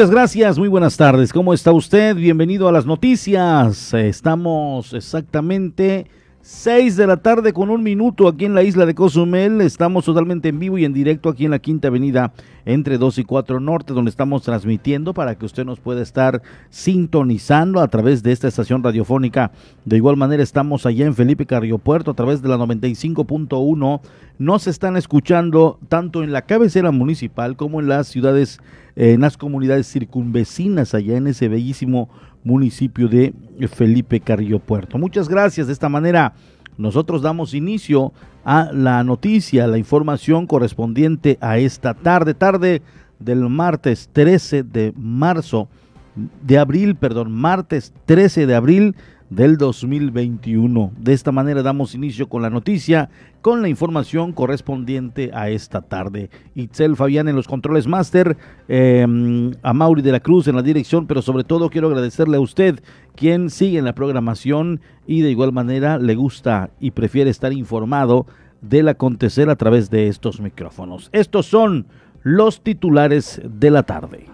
Muchas gracias, muy buenas tardes. ¿Cómo está usted? Bienvenido a las noticias. Estamos exactamente 6 de la tarde con un minuto aquí en la isla de Cozumel. Estamos totalmente en vivo y en directo aquí en la Quinta Avenida entre 2 y 4 Norte, donde estamos transmitiendo para que usted nos pueda estar sintonizando a través de esta estación radiofónica. De igual manera estamos allá en Felipe Carriopuerto a través de la 95.1. Nos están escuchando tanto en la cabecera municipal como en las ciudades en las comunidades circunvecinas allá en ese bellísimo municipio de Felipe Carrillo Puerto. Muchas gracias. De esta manera nosotros damos inicio a la noticia, la información correspondiente a esta tarde, tarde del martes 13 de marzo, de abril, perdón, martes 13 de abril del 2021. De esta manera damos inicio con la noticia, con la información correspondiente a esta tarde. Itzel Fabián en los controles máster, em, a Mauri de la Cruz en la dirección, pero sobre todo quiero agradecerle a usted, quien sigue en la programación y de igual manera le gusta y prefiere estar informado del acontecer a través de estos micrófonos. Estos son los titulares de la tarde.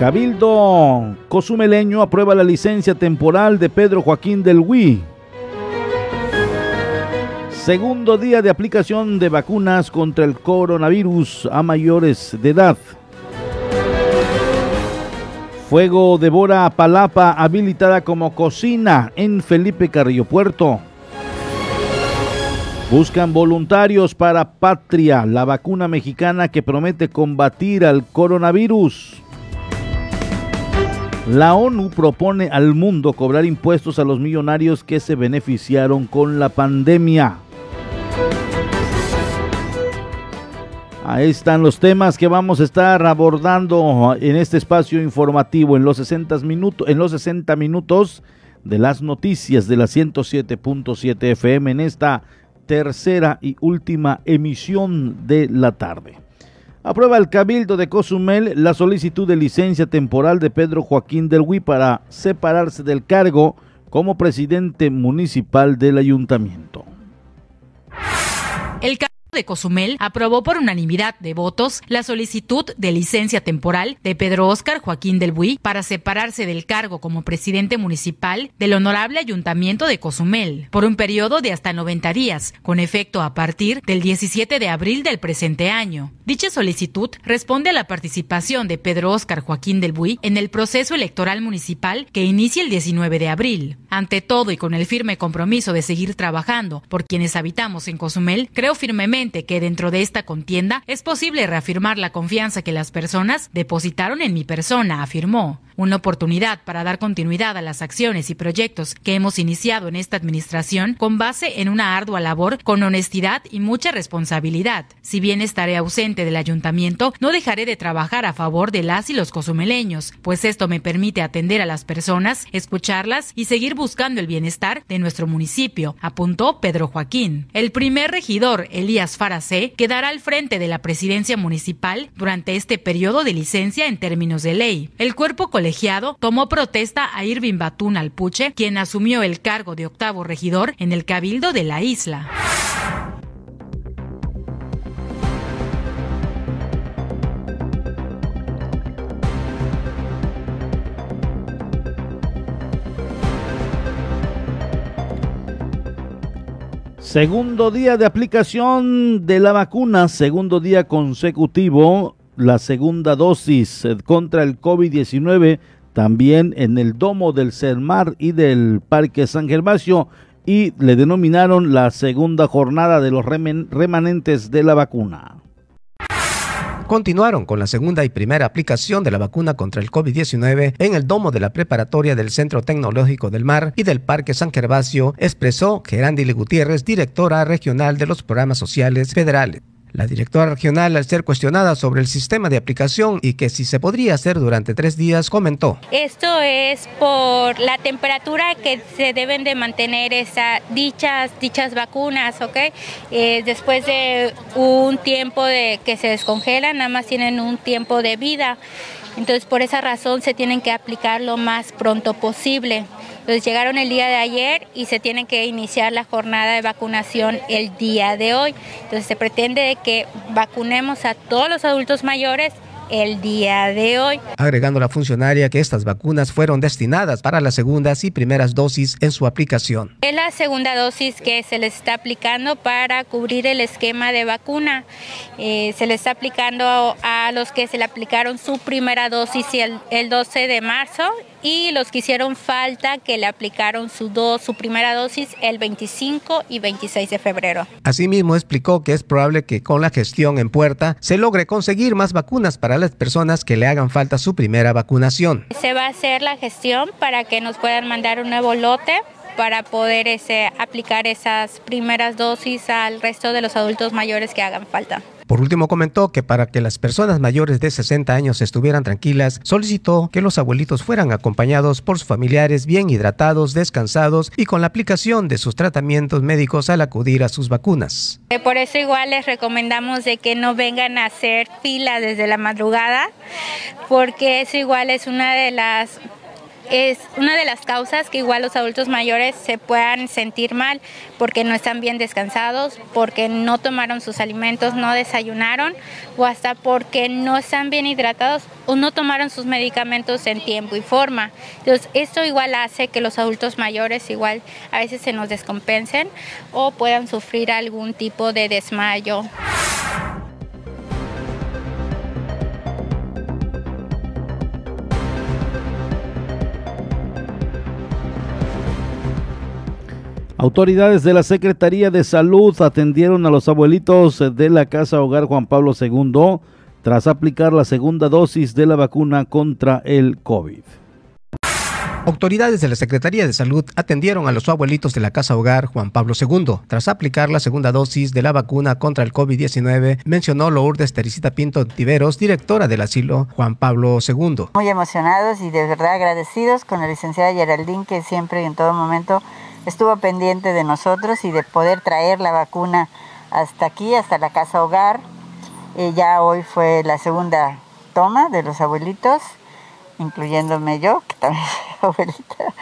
Cabildo Cozumeleño aprueba la licencia temporal de Pedro Joaquín del Hui. Segundo día de aplicación de vacunas contra el coronavirus a mayores de edad. Fuego devora Palapa habilitada como cocina en Felipe Carrillo Puerto. Buscan voluntarios para Patria, la vacuna mexicana que promete combatir al coronavirus. La ONU propone al mundo cobrar impuestos a los millonarios que se beneficiaron con la pandemia. Ahí están los temas que vamos a estar abordando en este espacio informativo en los 60 minutos, en los 60 minutos de las noticias de la 107.7 FM en esta tercera y última emisión de la tarde. Aprueba el Cabildo de Cozumel la solicitud de licencia temporal de Pedro Joaquín del Hui para separarse del cargo como presidente municipal del ayuntamiento. De Cozumel aprobó por unanimidad de votos la solicitud de licencia temporal de Pedro Óscar Joaquín del Buy para separarse del cargo como presidente municipal del honorable ayuntamiento de Cozumel por un periodo de hasta 90 días, con efecto a partir del 17 de abril del presente año. Dicha solicitud responde a la participación de Pedro Óscar Joaquín del Buy en el proceso electoral municipal que inicia el 19 de abril. Ante todo y con el firme compromiso de seguir trabajando por quienes habitamos en Cozumel, creo firmemente que dentro de esta contienda es posible reafirmar la confianza que las personas depositaron en mi persona, afirmó una oportunidad para dar continuidad a las acciones y proyectos que hemos iniciado en esta administración con base en una ardua labor con honestidad y mucha responsabilidad. Si bien estaré ausente del ayuntamiento, no dejaré de trabajar a favor de las y los cozumeleños, pues esto me permite atender a las personas, escucharlas y seguir buscando el bienestar de nuestro municipio, apuntó Pedro Joaquín. El primer regidor, Elías Faracé, quedará al frente de la presidencia municipal durante este periodo de licencia en términos de ley. El cuerpo tomó protesta a Irving Batún Alpuche, quien asumió el cargo de octavo regidor en el cabildo de la isla. Segundo día de aplicación de la vacuna, segundo día consecutivo la segunda dosis eh, contra el COVID-19 también en el domo del CERMAR y del Parque San Gervasio y le denominaron la segunda jornada de los remanentes de la vacuna continuaron con la segunda y primera aplicación de la vacuna contra el COVID-19 en el domo de la preparatoria del Centro Tecnológico del Mar y del Parque San Gervasio, expresó Gerandile Gutiérrez, directora regional de los programas sociales federales. La directora regional, al ser cuestionada sobre el sistema de aplicación y que si se podría hacer durante tres días, comentó. Esto es por la temperatura que se deben de mantener esa, dichas, dichas vacunas, ¿ok? Eh, después de un tiempo de que se descongelan, nada más tienen un tiempo de vida. Entonces, por esa razón se tienen que aplicar lo más pronto posible. Entonces llegaron el día de ayer y se tiene que iniciar la jornada de vacunación el día de hoy. Entonces se pretende que vacunemos a todos los adultos mayores el día de hoy. Agregando la funcionaria que estas vacunas fueron destinadas para las segundas y primeras dosis en su aplicación. Es la segunda dosis que se les está aplicando para cubrir el esquema de vacuna. Eh, se le está aplicando a, los que se le aplicaron su primera dosis el, el 12 de marzo y los que hicieron falta que le aplicaron su, su primera dosis el 25 y 26 de febrero. Asimismo explicó que es probable que con la gestión en puerta se logre conseguir más vacunas para las personas que le hagan falta su primera vacunación. Se va a hacer la gestión para que nos puedan mandar un nuevo lote para poder ese, aplicar esas primeras dosis al resto de los adultos mayores que hagan falta. Por último, comentó que para que las personas mayores de 60 años estuvieran tranquilas, solicitó que los abuelitos fueran acompañados por sus familiares bien hidratados, descansados y con la aplicación de sus tratamientos médicos al acudir a sus vacunas. Eh, por eso igual les recomendamos de que no vengan a hacer fila desde la madrugada, porque eso igual es una de las es una de las causas que igual los adultos mayores se puedan sentir mal porque no están bien descansados, porque no tomaron sus alimentos, no desayunaron o hasta porque no están bien hidratados o no tomaron sus medicamentos en tiempo y forma. Entonces, esto igual hace que los adultos mayores igual a veces se nos descompensen o puedan sufrir algún tipo de desmayo. Autoridades de la Secretaría de Salud atendieron a los abuelitos de la Casa Hogar Juan Pablo II tras aplicar la segunda dosis de la vacuna contra el COVID. Autoridades de la Secretaría de Salud atendieron a los abuelitos de la Casa Hogar Juan Pablo II tras aplicar la segunda dosis de la vacuna contra el COVID-19, mencionó Lourdes Teresita Pinto Tiveros, directora del asilo Juan Pablo II. Muy emocionados y de verdad agradecidos con la licenciada Geraldine que siempre y en todo momento estuvo pendiente de nosotros y de poder traer la vacuna hasta aquí, hasta la casa hogar. Eh, ya hoy fue la segunda toma de los abuelitos, incluyéndome yo, que también soy abuelita.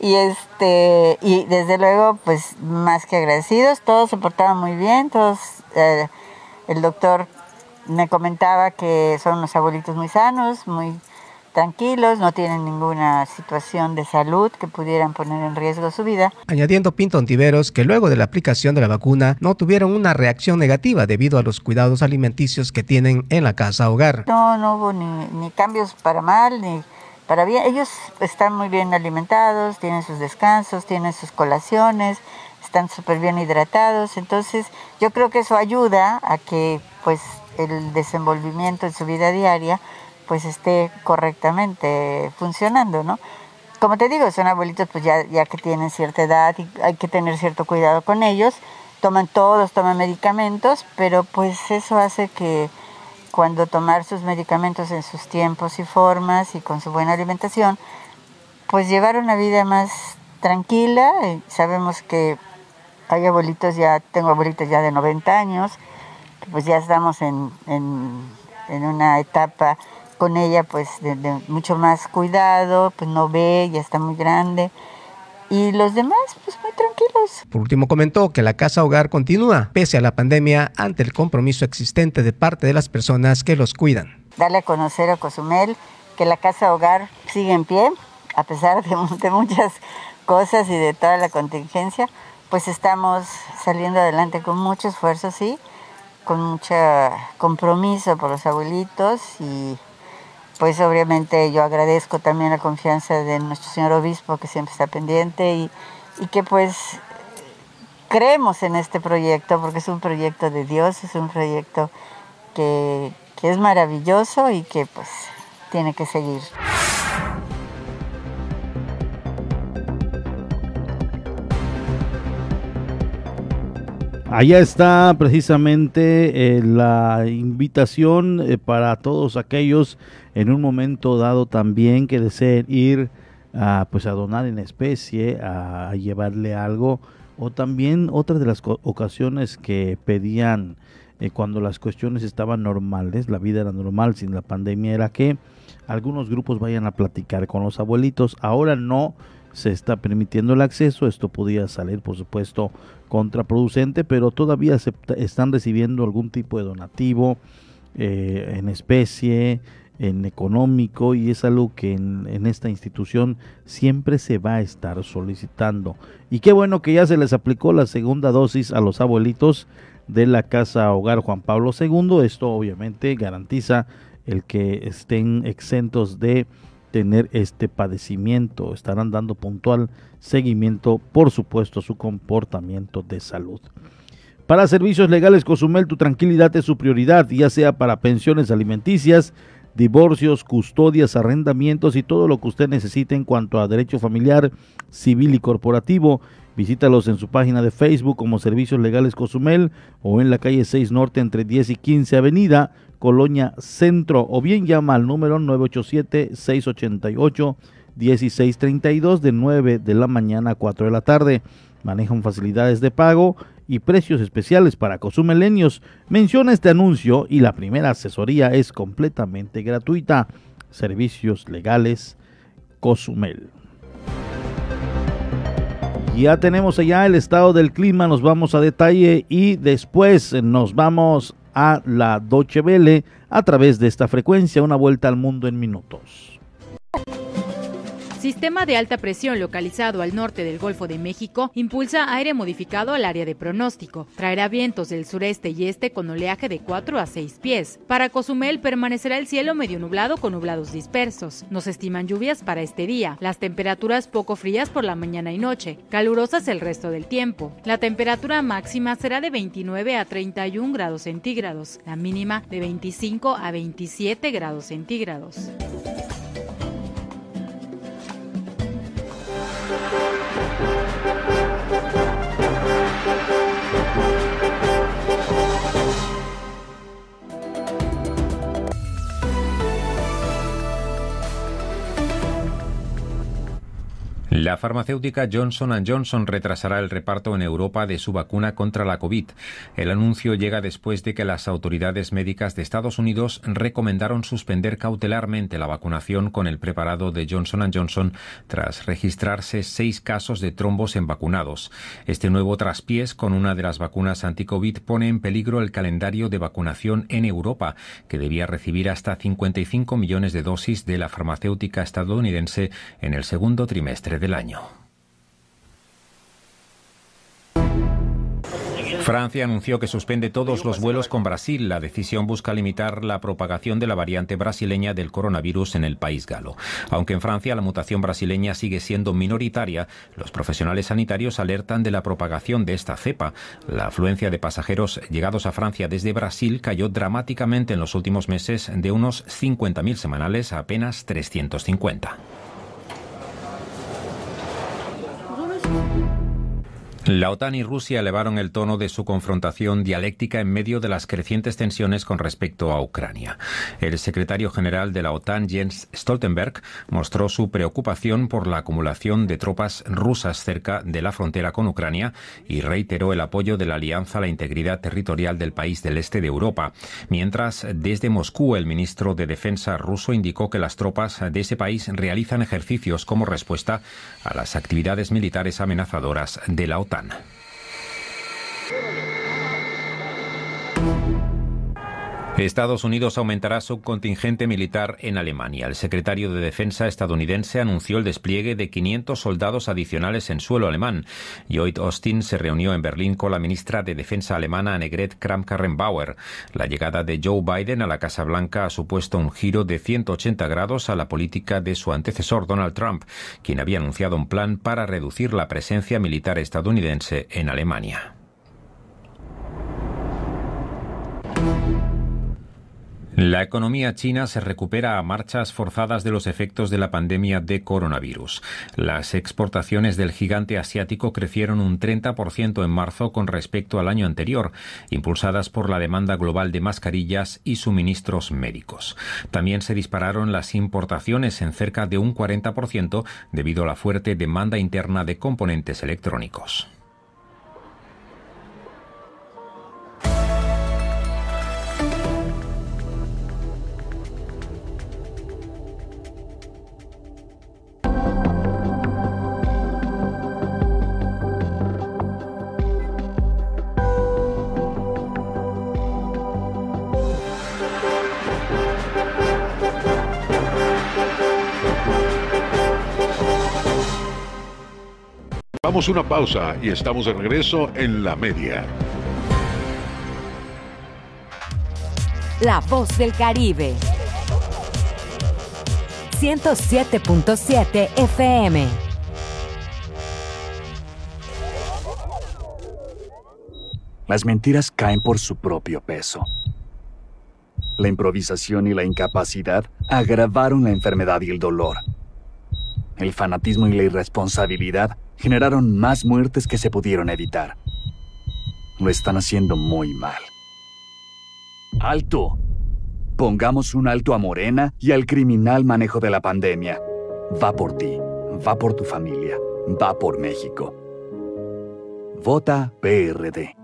Y este, y desde luego, pues más que agradecidos, todos se portaban muy bien, todos, eh, el doctor me comentaba que son unos abuelitos muy sanos, muy tranquilos, no tienen ninguna situación de salud que pudieran poner en riesgo su vida. Añadiendo Pinto Antiveros que luego de la aplicación de la vacuna no tuvieron una reacción negativa debido a los cuidados alimenticios que tienen en la casa hogar. No, no hubo ni, ni cambios para mal ni para bien. Ellos están muy bien alimentados, tienen sus descansos, tienen sus colaciones, están súper bien hidratados. Entonces yo creo que eso ayuda a que pues el desenvolvimiento en su vida diaria pues esté correctamente funcionando, ¿no? Como te digo, son abuelitos pues ya, ya que tienen cierta edad y hay que tener cierto cuidado con ellos, toman todos, toman medicamentos, pero pues eso hace que cuando tomar sus medicamentos en sus tiempos y formas y con su buena alimentación, pues llevar una vida más tranquila. sabemos que hay abuelitos ya, tengo abuelitos ya de 90 años, pues ya estamos en, en, en una etapa con ella pues de, mucho más cuidado, pues no ve, ya está muy grande. Y los demás, pues muy tranquilos. Por último, comentó que la casa hogar continúa, pese a la pandemia, ante el compromiso existente de parte de las personas que los cuidan. Darle a conocer a Cozumel que la casa hogar sigue en pie, a pesar de, de muchas cosas y de toda la contingencia, pues estamos saliendo adelante con mucho esfuerzo, sí, con mucho compromiso por los abuelitos y pues obviamente yo agradezco también la confianza de nuestro señor obispo que siempre está pendiente y, que pues creemos en este proyecto porque es un proyecto de Dios, es un proyecto que, que es maravilloso y que pues tiene que seguir. Allá está precisamente eh, la invitación eh, para todos aquellos en un momento dado también que deseen ir a, pues a donar en especie, a, llevarle algo, o también otra de las ocasiones que pedían eh, cuando las cuestiones estaban normales, la vida era normal sin la pandemia, era que algunos grupos vayan a platicar con los abuelitos. Ahora no se está permitiendo el acceso, esto podía salir por supuesto contraproducente, pero todavía se están recibiendo algún tipo de donativo eh, en especie, en económico y es algo que en, esta institución siempre se va a estar solicitando. Y qué bueno que ya se les aplicó la segunda dosis a los abuelitos de la Casa Hogar Juan Pablo II. Esto obviamente garantiza el que estén exentos de tener este padecimiento. Estarán dando puntual seguimiento, por supuesto, a su comportamiento de salud. Para servicios legales, Cozumel, tu tranquilidad es su prioridad, ya sea para pensiones alimenticias, divorcios, custodias, arrendamientos y todo lo que usted necesite en cuanto a derecho familiar, civil y corporativo. Visítalos en su página de Facebook como Servicios Legales Cozumel o en la calle 6 Norte entre 10 y 15 Avenida Colonia Centro o bien llama al número 987-688-1632 de 9 de la mañana a 4 de la tarde. Manejan facilidades de pago y precios especiales para cosumeleños. Menciona este anuncio y la primera asesoría es completamente gratuita. Servicios legales Cozumel. Ya tenemos allá el estado del clima, nos vamos a detalle y después nos vamos a la Deutsche Welle a través de esta frecuencia, una vuelta al mundo en minutos. Sistema de alta presión localizado al norte del Golfo de México impulsa aire modificado al área de pronóstico. Traerá vientos del sureste y este con oleaje de 4 a 6 pies. Para Cozumel permanecerá el cielo medio nublado con nublados dispersos. Nos estiman lluvias para este día. Las temperaturas poco frías por la mañana y noche, calurosas el resto del tiempo. La temperatura máxima será de 29 a 31 grados centígrados, la mínima de 25 a 27 grados centígrados. La farmacéutica Johnson Johnson retrasará el reparto en Europa de su vacuna contra la COVID. El anuncio llega después de que las autoridades médicas de Estados Unidos recomendaron suspender cautelarmente la vacunación con el preparado de Johnson Johnson tras registrarse seis casos de trombos en vacunados. Este nuevo traspiés con una de las vacunas anti-COVID pone en peligro el calendario de vacunación en Europa, que debía recibir hasta 55 millones de dosis de la farmacéutica estadounidense en el segundo trimestre año. Francia anunció que suspende todos los vuelos con Brasil. La decisión busca limitar la propagación de la variante brasileña del coronavirus en el país galo. Aunque en Francia la mutación brasileña sigue siendo minoritaria, los profesionales sanitarios alertan de la propagación de esta cepa. La afluencia de pasajeros llegados a Francia desde Brasil cayó dramáticamente en los últimos meses de unos 50.000 semanales a apenas 350. Thank you. La OTAN y Rusia elevaron el tono de su confrontación dialéctica en medio de las crecientes tensiones con respecto a Ucrania. El secretario general de la OTAN, Jens Stoltenberg, mostró su preocupación por la acumulación de tropas rusas cerca de la frontera con Ucrania y reiteró el apoyo de la alianza a la integridad territorial del país del este de Europa. Mientras, desde Moscú, el ministro de Defensa ruso indicó que las tropas de ese país realizan ejercicios como respuesta a las actividades militares amenazadoras de la OTAN. Manhattan. Estados Unidos aumentará su contingente militar en Alemania. El secretario de Defensa estadounidense anunció el despliegue de 500 soldados adicionales en suelo alemán. Lloyd Austin se reunió en Berlín con la ministra de Defensa alemana Annegret Kramp-Karrenbauer. La llegada de Joe Biden a la Casa Blanca ha supuesto un giro de 180 grados a la política de su antecesor Donald Trump, quien había anunciado un plan para reducir la presencia militar estadounidense en Alemania. La economía china se recupera a marchas forzadas de los efectos de la pandemia de coronavirus. Las exportaciones del gigante asiático crecieron un 30% en marzo con respecto al año anterior, impulsadas por la demanda global de mascarillas y suministros médicos. También se dispararon las importaciones en cerca de un 40% debido a la fuerte demanda interna de componentes electrónicos. Vamos una pausa y estamos de regreso en la media. La voz del Caribe. 107.7 FM. Las mentiras caen por su propio peso. La improvisación y la incapacidad agravaron la enfermedad y el dolor. El fanatismo y la irresponsabilidad generaron más muertes que se pudieron evitar. Lo están haciendo muy mal. ¡Alto! Pongamos un alto a Morena y al criminal manejo de la pandemia. Va por ti, va por tu familia, va por México. Vota PRD.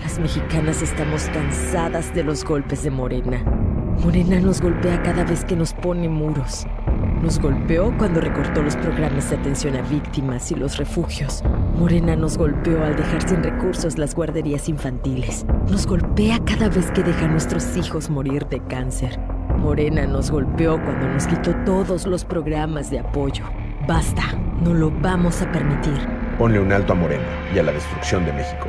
Las mexicanas estamos cansadas de los golpes de Morena. Morena nos golpea cada vez que nos pone muros. Nos golpeó cuando recortó los programas de atención a víctimas y los refugios. Morena nos golpeó al dejar sin recursos las guarderías infantiles. Nos golpea cada vez que deja a nuestros hijos morir de cáncer. Morena nos golpeó cuando nos quitó todos los programas de apoyo. Basta, no lo vamos a permitir. Ponle un alto a Morena y a la destrucción de México.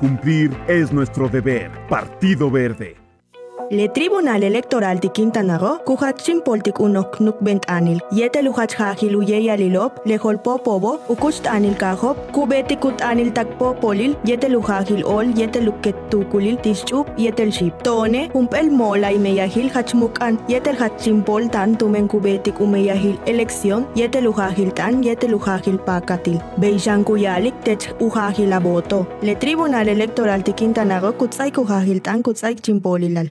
Cumplir es nuestro deber. Partido Verde. Le Tribunal Electoral de Quintana Roo, kuhatsin poltik unok nuk bent anil, yete luhach hajil uye yalilop, le holpo pobo, ukust anil kahop, kubeti kut anil takpo polil, yete ol, yete luket tukulil tischup, yetel ship. Tone, humpel mola y meyahil hachmukan, yetel hatsin tan tumen kubetik umeyahil elección, yete luhajil tan, yete luhajil pakatil. Beijan kuyalik tech uhajil aboto. Le Tribunal Electoral de Quintana Roo, kuhajil tan, kutsay chimpolilal.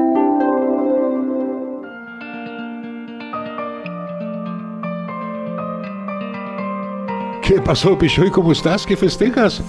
¿Qué pasó, Pichoy? ¿Cómo estás? ¿Qué festejas?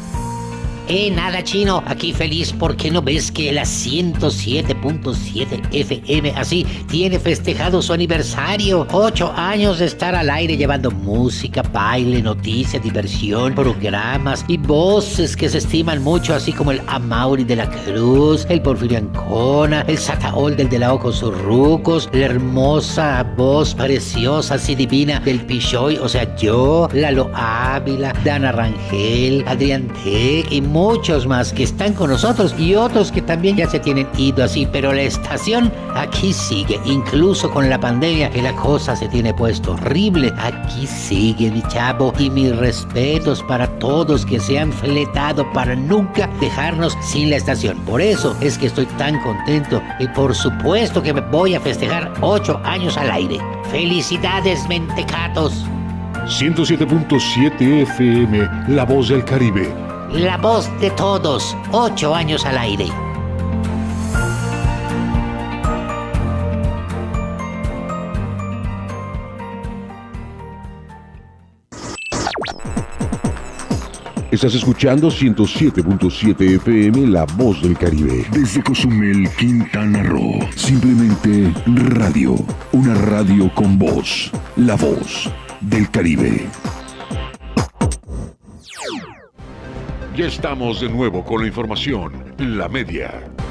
Eh, nada chino, aquí feliz porque no ves que la 107.7 FM así tiene festejado su aniversario. Ocho años de estar al aire llevando música, baile, noticias, diversión, programas y voces que se estiman mucho, así como el Amauri de la Cruz, el Porfirio Ancona, el Sataol del de la Ojos Rucos, la hermosa voz preciosa, así divina del Pichoy, o sea, yo, Lalo Ávila, Dana Rangel, Adrián Tech y muchos más que están con nosotros y otros que también ya se tienen ido así, pero la estación aquí sigue, incluso con la pandemia que la cosa se tiene puesto horrible, aquí sigue mi chavo y mis respetos para todos que se han fletado para nunca dejarnos sin la estación. Por eso es que estoy tan contento y por supuesto que me voy a festejar ocho años al aire. Felicidades, mentecatos. 107.7 FM, La Voz del Caribe. La voz de todos, ocho años al aire. Estás escuchando 107.7 FM La Voz del Caribe. Desde Cozumel, Quintana Roo. Simplemente radio. Una radio con voz. La Voz del Caribe. Ya estamos de nuevo con la información. La media.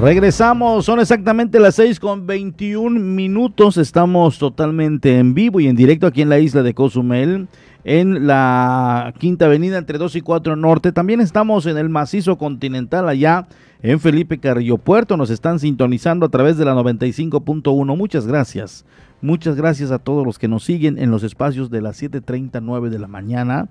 Regresamos, son exactamente las 6 con 21 minutos. Estamos totalmente en vivo y en directo aquí en la isla de Cozumel, en la Quinta Avenida entre 2 y 4 Norte. También estamos en el macizo continental allá en Felipe Carrillo Puerto. Nos están sintonizando a través de la 95.1. Muchas gracias. Muchas gracias a todos los que nos siguen en los espacios de las 7:39 de la mañana.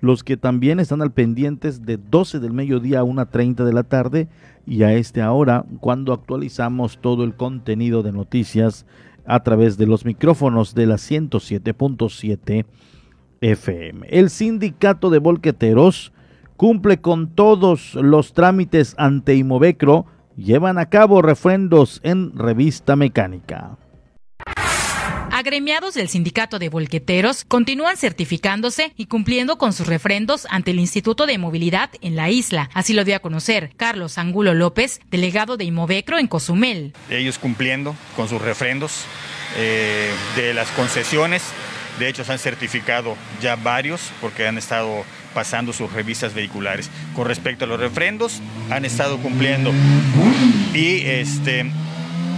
Los que también están al pendientes de 12 del mediodía a 1.30 de la tarde y a este ahora cuando actualizamos todo el contenido de noticias a través de los micrófonos de la 107.7 FM. El sindicato de volqueteros cumple con todos los trámites ante Imovecro, llevan a cabo refrendos en revista mecánica. Agremiados del sindicato de volqueteros continúan certificándose y cumpliendo con sus refrendos ante el Instituto de Movilidad en la isla. Así lo dio a conocer Carlos Angulo López, delegado de Imovecro en Cozumel. Ellos cumpliendo con sus refrendos eh, de las concesiones. De hecho, se han certificado ya varios porque han estado pasando sus revistas vehiculares. Con respecto a los refrendos, han estado cumpliendo. Y este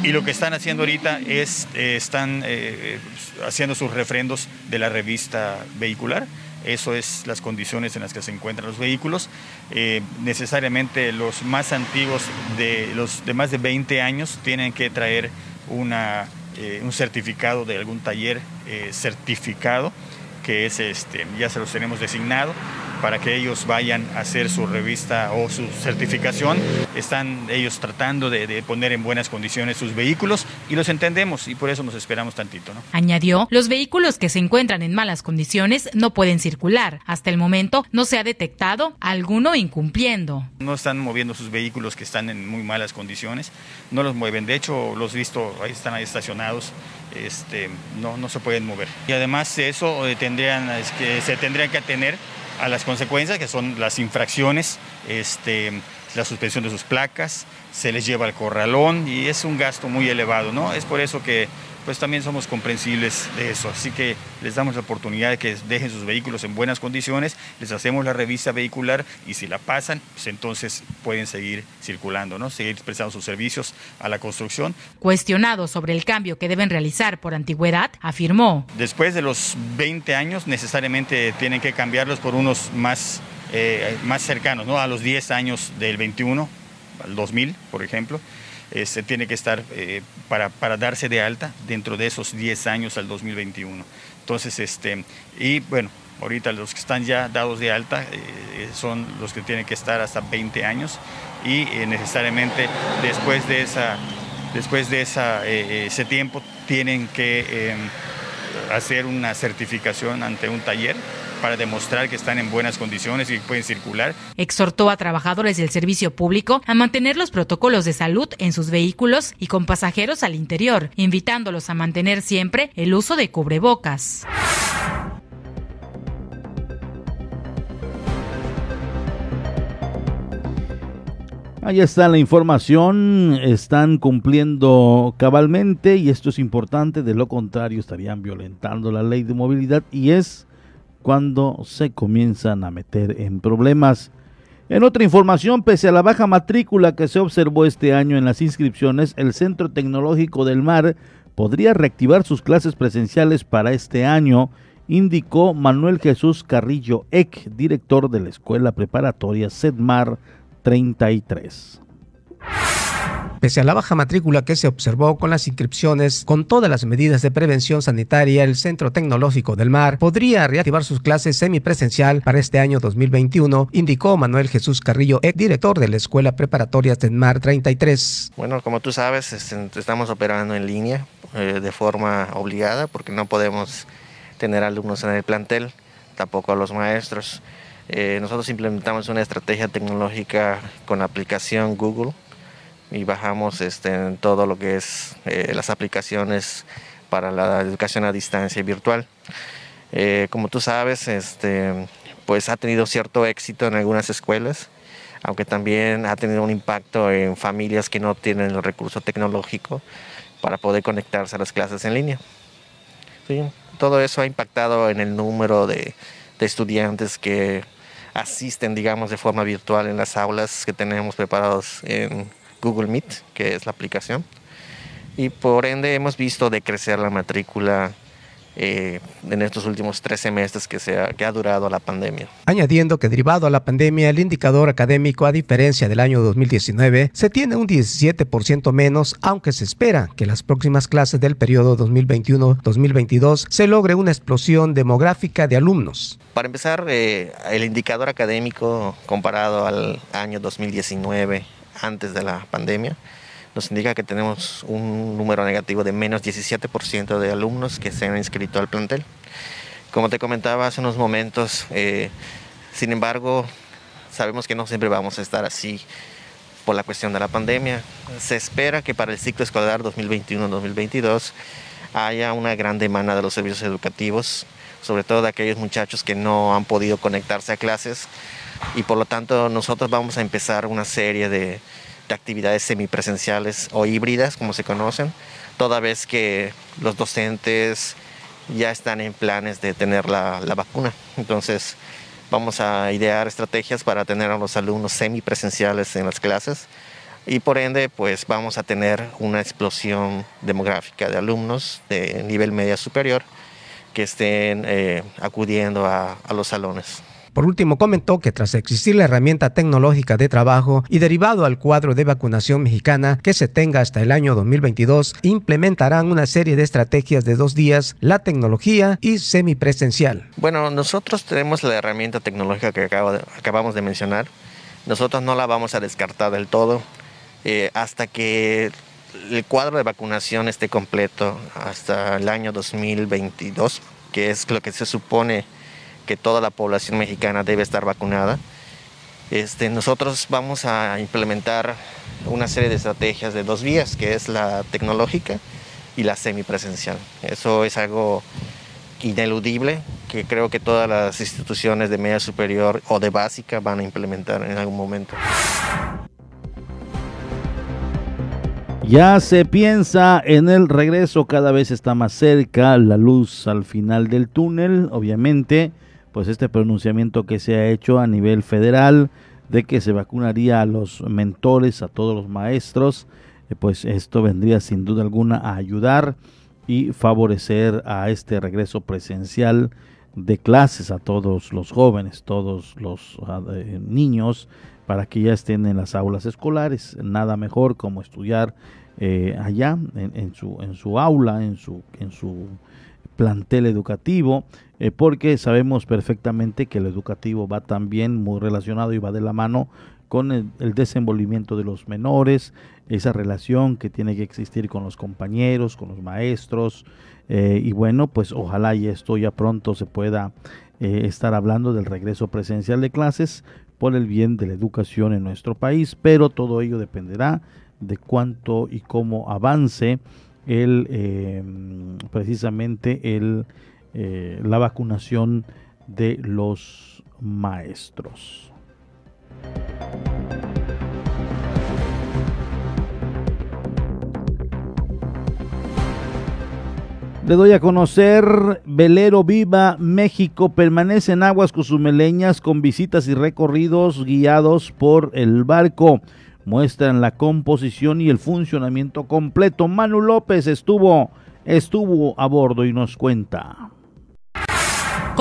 y lo que están haciendo ahorita es, eh, están eh, haciendo sus refrendos de la revista vehicular. Eso es las condiciones en las que se encuentran los vehículos. Eh, necesariamente los más antiguos, de los de más de 20 años, tienen que traer una, un certificado de algún taller certificado, que es este, ya se los tenemos designado para que ellos vayan a hacer su revista o su certificación. Están ellos tratando de, poner en buenas condiciones sus vehículos y los entendemos y por eso nos esperamos tantito. ¿no? Añadió, los vehículos que se encuentran en malas condiciones no pueden circular. Hasta el momento no se ha detectado alguno incumpliendo. No están moviendo sus vehículos que están en muy malas condiciones, no los mueven. De hecho, los visto, ahí están ahí estacionados este, no, no se pueden mover. Y además eso eh, tendrían, es que se tendrían que atener a las consecuencias que son las infracciones, este, la suspensión de sus placas, se les lleva al corralón y es un gasto muy elevado, ¿no? Es por eso que pues también somos comprensibles de eso. Así que les damos la oportunidad de que dejen sus vehículos en buenas condiciones, les hacemos la revista vehicular y si la pasan, pues entonces pueden seguir circulando, ¿no? Seguir prestando sus servicios a la construcción. Cuestionado sobre el cambio que deben realizar por antigüedad, afirmó. Después de los 20 años necesariamente tienen que cambiarlos por unos más, eh, más cercanos, ¿no? A los 10 años del 21, al 2000, por ejemplo este, tiene que estar eh, para, para, darse de alta dentro de esos 10 años al 2021. Entonces, este, y bueno, ahorita los que están ya dados de alta eh, son los que tienen que estar hasta 20 años y eh, necesariamente después de, esa, después de esa, ese tiempo tienen que hacer una certificación ante un taller para demostrar que están en buenas condiciones y que pueden circular. Exhortó a trabajadores del servicio público a mantener los protocolos de salud en sus vehículos y con pasajeros al interior, invitándolos a mantener siempre el uso de cubrebocas. Ahí está la información, están cumpliendo cabalmente y esto es importante, de lo contrario estarían violentando la ley de movilidad y es cuando se comienzan a meter en problemas. En otra información, pese a la baja matrícula que se observó este año en las inscripciones, el Centro Tecnológico del Mar podría reactivar sus clases presenciales para este año, indicó Manuel Jesús Carrillo Eck, director de la Escuela Preparatoria SEDMAR 33. Pese a la baja matrícula que se observó con las inscripciones, con todas las medidas de prevención sanitaria, el Centro Tecnológico del Mar podría reactivar sus clases semipresencial para este año 2021, indicó Manuel Jesús Carrillo, ex director de la Escuela Preparatoria del Mar 33. Bueno, como tú sabes, estamos operando en línea eh, de forma obligada porque no podemos tener alumnos en el plantel, tampoco a los maestros. Eh, nosotros implementamos una estrategia tecnológica con la aplicación Google y bajamos este, todo lo que es eh, las aplicaciones para la educación a distancia virtual. Eh, como tú sabes, este, pues ha tenido cierto éxito en algunas escuelas, aunque también ha tenido un impacto en familias que no tienen el recurso tecnológico para poder conectarse a las clases en línea. todo eso ha impactado en el número de, de estudiantes que asisten, digamos, de forma virtual en las aulas que tenemos preparados en Google Meet, que es la aplicación. Y por ende hemos visto decrecer la matrícula eh, en estos últimos tres semestres que, se ha, que ha durado la pandemia. Añadiendo que derivado a la pandemia, el indicador académico, a diferencia del año 2019, se tiene un 17% menos, aunque se espera que las próximas clases del periodo 2021-2022 se logre una explosión demográfica de alumnos. Para empezar, eh, el indicador académico comparado al año 2019, antes de la pandemia, nos indica que tenemos un número negativo de menos 17% de alumnos que se han inscrito al plantel. Como te comentaba hace unos momentos, eh, sin embargo, sabemos que no siempre vamos a estar así por la cuestión de la pandemia. Se espera que para el ciclo escolar 2021-2022 haya una gran demanda de los servicios educativos, sobre todo de aquellos muchachos que no han podido conectarse a clases y por lo tanto nosotros vamos a empezar una serie de, actividades semipresenciales o híbridas, como se conocen, toda vez que los docentes ya están en planes de tener la, vacuna. Entonces, vamos a idear estrategias para tener a los alumnos semipresenciales en las clases y por ende, pues vamos a tener una explosión demográfica de alumnos de nivel media superior que estén eh, acudiendo a los salones. Por último, comentó que tras existir la herramienta tecnológica de trabajo y derivado al cuadro de vacunación mexicana que se tenga hasta el año 2022, implementarán una serie de estrategias de dos días, la tecnología y semipresencial. Bueno, nosotros tenemos la herramienta tecnológica que acabamos de mencionar. Nosotros no la vamos a descartar del todo eh, hasta que el cuadro de vacunación esté completo hasta el año 2022, que es lo que se supone que toda la población mexicana debe estar vacunada. Este, nosotros vamos a implementar una serie de estrategias de dos vías, que es la tecnológica y la semipresencial. Eso es algo ineludible que creo que todas las instituciones de media superior o de básica van a implementar en algún momento. Ya se piensa en el regreso, cada vez está más cerca la luz al final del túnel, obviamente pues este pronunciamiento que se ha hecho a nivel federal de que se vacunaría a los mentores, a todos los maestros, eh, pues esto vendría sin duda alguna a ayudar y favorecer a este regreso presencial de clases a todos los jóvenes, todos los eh, niños, para que ya estén en las aulas escolares. Nada mejor como estudiar eh, allá, en, su, en su aula, en su, en su plantel educativo, eh, porque sabemos perfectamente que el educativo va también muy relacionado y va de la mano con el, desenvolvimiento de los menores, esa relación que tiene que existir con los compañeros, con los maestros, eh, y bueno, pues ojalá y esto ya pronto se pueda eh, estar hablando del regreso presencial de clases por el bien de la educación en nuestro país, pero todo ello dependerá de cuánto y cómo avance el precisamente el, eh, la vacunación de los maestros. Le doy a conocer, Velero Viva México permanece en aguas cozumeleñas con visitas y recorridos guiados por el barco. Muestran la composición y el funcionamiento completo. Manu López estuvo, estuvo a bordo y nos cuenta.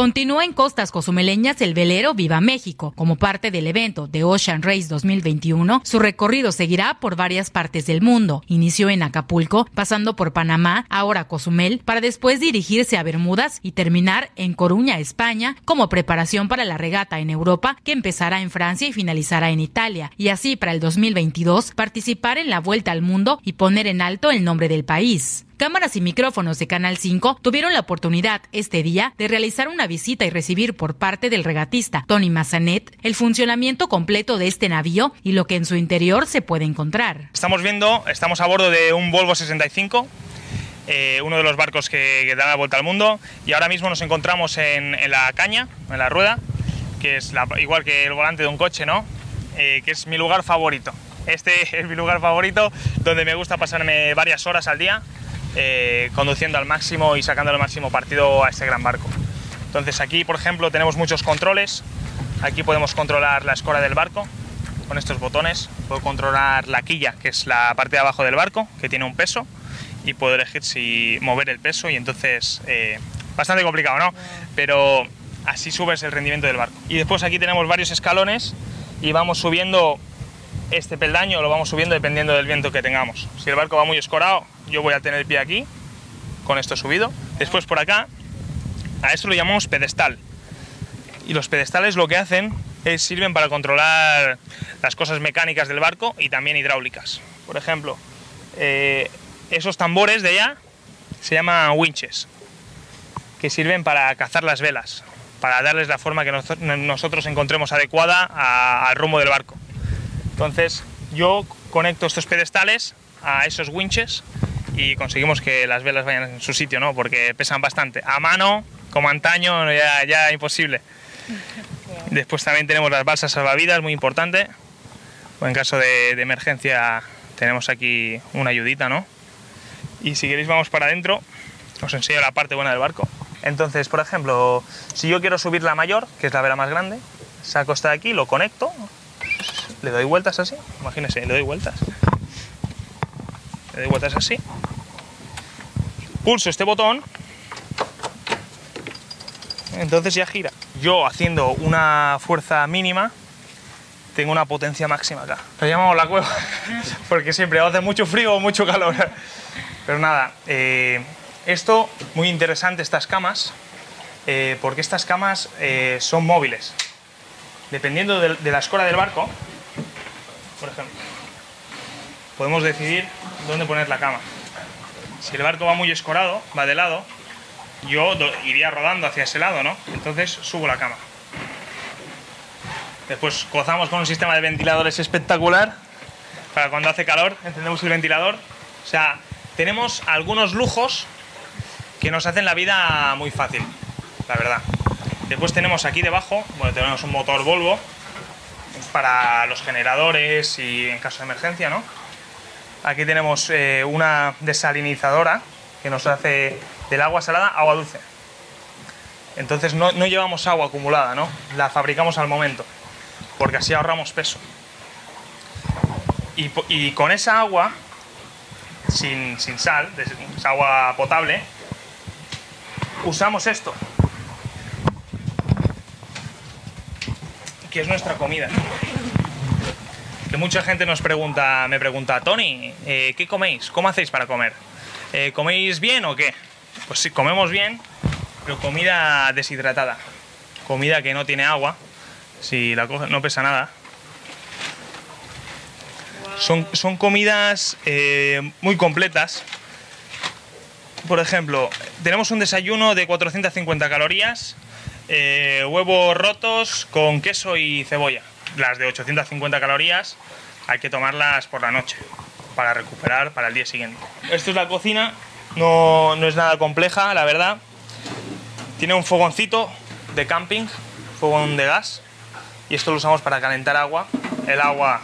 Continúa en costas cozumeleñas el velero Viva México. Como parte del evento de Ocean Race 2021, su recorrido seguirá por varias partes del mundo. Inició en Acapulco, pasando por Panamá, ahora Cozumel, para después dirigirse a Bermudas y terminar en Coruña, España, como preparación para la regata en Europa, que empezará en Francia y finalizará en Italia. Y así para el 2022 participar en la Vuelta al Mundo y poner en alto el nombre del país. Cámaras y micrófonos de Canal 5 tuvieron la oportunidad este día de realizar una visita y recibir por parte del regatista Tony Massanet el funcionamiento completo de este navío y lo que en su interior se puede encontrar. Estamos viendo, estamos a bordo de un Volvo 65 eh, uno de los barcos que, que, da la vuelta al mundo y ahora mismo nos encontramos en, en la caña, en la rueda, que es la, igual que el volante de un coche, ¿no? Eh, que es mi lugar favorito. Este es mi lugar favorito donde me gusta pasarme varias horas al día eh, conduciendo al máximo y sacando el máximo partido a este gran barco. Entonces aquí, por ejemplo, tenemos muchos controles. Aquí podemos controlar la escora del barco con estos botones. Puedo controlar la quilla, que es la parte de abajo del barco, que tiene un peso, y puedo elegir si mover el peso y entonces... Eh, bastante complicado, ¿no? Pero así subes el rendimiento del barco. Y después aquí tenemos varios escalones y vamos subiendo este peldaño, lo vamos subiendo dependiendo del viento que tengamos. Si el barco va muy escorado, yo voy a tener el pie aquí, con esto subido. Después por acá, a esto lo llamamos pedestal. Y los pedestales lo que hacen es sirven para controlar las cosas mecánicas del barco y también hidráulicas. Por ejemplo, eh, esos tambores de allá se llaman winches, que sirven para cazar las velas, para darles la forma que nosotros encontremos adecuada al rumbo del barco. Entonces yo conecto estos pedestales a esos winches y conseguimos que las velas vayan en su sitio, ¿no? Porque pesan bastante. A mano, como antaño, ya, ya imposible. Después también tenemos las balsas salvavidas, muy importante. O en caso de, de, emergencia tenemos aquí una ayudita, ¿no? Y si queréis vamos para adentro, os enseño la parte buena del barco. Entonces, por ejemplo, si yo quiero subir la mayor, que es la vela más grande, saco esta de aquí, lo conecto, le doy vueltas así, imagínense, le doy vueltas. Le doy vueltas así. Pulso este botón. Entonces ya gira. Yo haciendo una fuerza mínima, tengo una potencia máxima acá. Lo llamamos la cueva, porque siempre hace mucho frío o mucho calor. Pero nada, eh, esto, muy interesante estas camas, eh, porque estas camas eh, son móviles. Dependiendo de, de la escora del barco, por ejemplo, podemos decidir dónde poner la cama. Si el barco va muy escorado, va de lado, yo iría rodando hacia ese lado, ¿no? Entonces subo la cama. Después gozamos con un sistema de ventiladores espectacular. Para cuando hace calor, encendemos el ventilador. O sea, tenemos algunos lujos que nos hacen la vida muy fácil, la verdad. Después tenemos aquí debajo, bueno, tenemos un motor Volvo para los generadores y en caso de emergencia, ¿no? Aquí tenemos eh, una desalinizadora que nos hace del agua salada agua dulce. Entonces no, no, llevamos agua acumulada, ¿no? La fabricamos al momento, porque así ahorramos peso. Y, con esa agua, sin, sin sal, es agua potable, usamos esto, que es nuestra comida. Que mucha gente nos pregunta, me pregunta, Tony, eh, ¿qué coméis? ¿Cómo hacéis para comer? Eh, ¿Coméis bien o qué? Pues sí, comemos bien, pero comida deshidratada. Comida que no tiene agua, si la coge, no pesa nada. Son, son comidas eh, muy completas. Por ejemplo, tenemos un desayuno de 450 calorías, eh, huevos rotos con queso y cebolla. Las de 850 calorías hay que tomarlas por la noche para recuperar para el día siguiente. Esto es la cocina, no, no es nada compleja, la verdad. Tiene un fogoncito de camping, fogón de gas, y esto lo usamos para calentar agua. El agua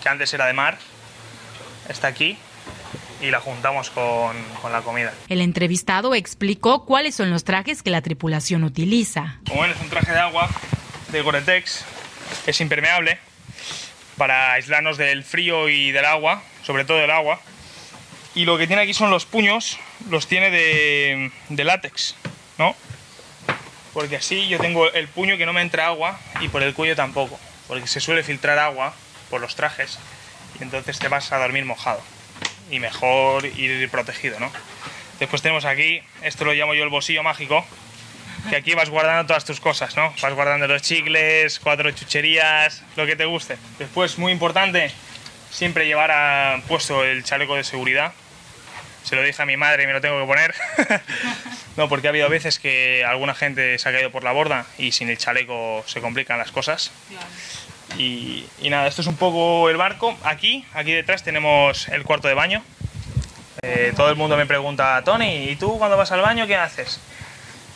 que antes era de mar está aquí y la juntamos con, con la comida. El entrevistado explicó cuáles son los trajes que la tripulación utiliza. Como ven, es un traje de agua de Gore-Tex, es impermeable para aislarnos del frío y del agua, sobre todo del agua. Y lo que tiene aquí son los puños, los tiene de, de látex, ¿no? Porque así yo tengo el puño que no me entra agua y por el cuello tampoco, porque se suele filtrar agua por los trajes y entonces te vas a dormir mojado y mejor ir protegido, ¿no? Después tenemos aquí, esto lo llamo yo el bolsillo mágico, que aquí vas guardando todas tus cosas, ¿no? Vas guardando los chicles, cuatro chucherías, lo que te guste. Después, muy importante, siempre llevar a, puesto el chaleco de seguridad. Se lo dije a mi madre y me lo tengo que poner. no, porque ha habido veces que alguna gente se ha caído por la borda y sin el chaleco se complican las cosas. Y, y nada, esto es un poco el barco. Aquí, aquí detrás tenemos el cuarto de baño. Eh, todo el mundo me pregunta, Tony, ¿y tú cuando vas al baño qué haces?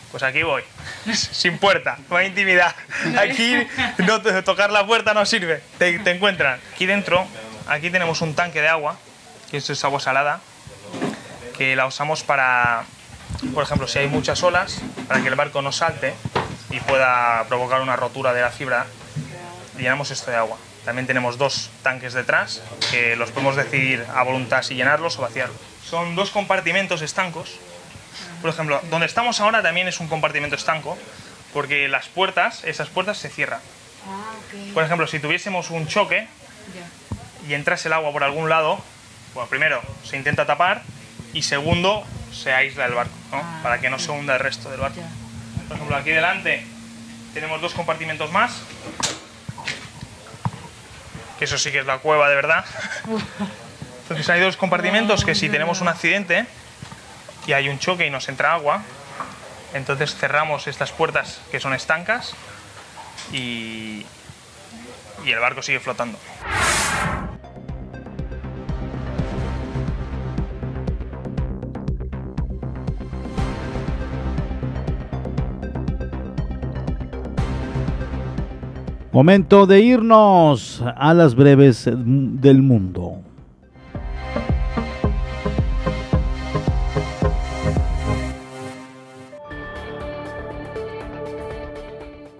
Pues aquí voy, sin puerta, no hay intimidad. Aquí no tocar la puerta no sirve, te, te encuentran. Aquí dentro, aquí tenemos un tanque de agua, que esto es agua salada, que la usamos para, por ejemplo, si hay muchas olas, para que el barco no salte y pueda provocar una rotura de la fibra, llenamos esto de agua. También tenemos dos tanques detrás, que los podemos decidir a voluntad si llenarlos o vaciarlos. Son dos compartimentos estancos. Por ejemplo, donde estamos ahora también es un compartimento estanco, porque las puertas, esas puertas se cierran. Por ejemplo, si tuviésemos un choque y entrase el agua por algún lado, bueno, primero se intenta tapar y segundo se aísla el barco, ¿no? para que no se hunda el resto del barco. Por ejemplo, aquí delante tenemos dos compartimentos más, que eso sí que es la cueva de verdad. Entonces hay dos compartimentos que si tenemos un accidente y hay un choque y nos entra agua, entonces cerramos estas puertas que son estancas y, y el barco sigue flotando. Momento de irnos a las breves del mundo.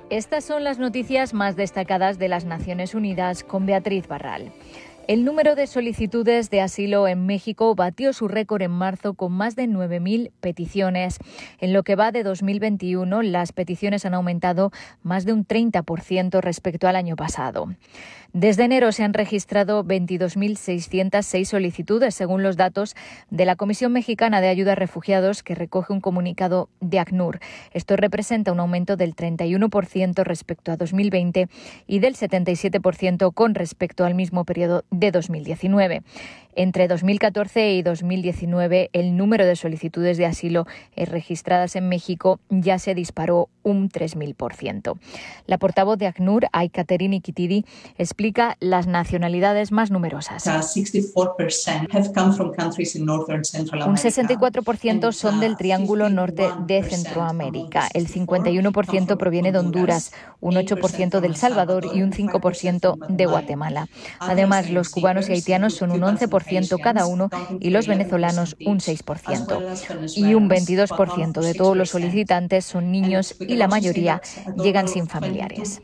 Estas son las noticias más destacadas de las Naciones Unidas con Beatriz Barral. El número de solicitudes de asilo en México batió su récord en marzo con más de 9.000 peticiones. En lo que va de 2021, las peticiones han aumentado más de un 30% respecto al año pasado. Desde enero se han registrado 22.606 solicitudes, según los datos de la Comisión Mexicana de Ayuda a Refugiados, que recoge un comunicado de ACNUR. Esto representa un aumento del 31% respecto a 2020 y del 77% con respecto al mismo periodo de 2019. Entre 2014 y 2019, el número de solicitudes de asilo eh, registradas en México ya se disparó un 3.000%. La portavoz de ACNUR, Aikaterini Kitidi, explica las nacionalidades más numerosas. Un 64% son del Triángulo Norte de Centroamérica, el 51% proviene de Honduras, un 8% del Salvador y un 5% de Guatemala. Además, los cubanos y haitianos son un 11% cada uno y los venezolanos un 6%. Y un 22% de todos los solicitantes son niños y la mayoría llegan sin familiares.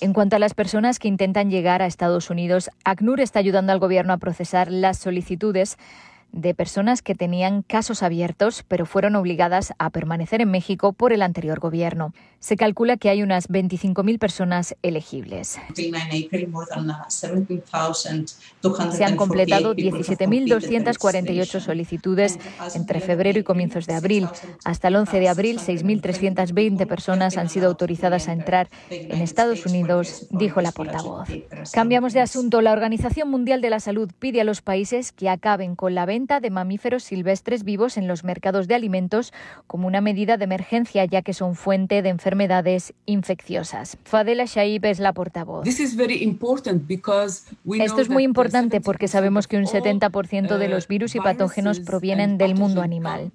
En cuanto a las personas que intentan llegar a Estados Unidos, ACNUR está ayudando al gobierno a procesar las solicitudes de personas que tenían casos abiertos, pero fueron obligadas a permanecer en México por el anterior gobierno. Se calcula que hay unas 25.000 personas elegibles. Se han completado 17.248 solicitudes entre febrero y comienzos de abril. Hasta el 11 de abril, 6.320 personas han sido autorizadas a entrar en Estados Unidos, dijo la portavoz. Cambiamos de asunto. La Organización Mundial de la Salud pide a los países que acaben con la venta venta de mamíferos silvestres vivos en los mercados de alimentos como una medida de emergencia, ya que son fuente de enfermedades infecciosas. Fadela Shaib es la portavoz. Esto es muy importante porque sabemos que un 70% de los virus y patógenos provienen del mundo animal.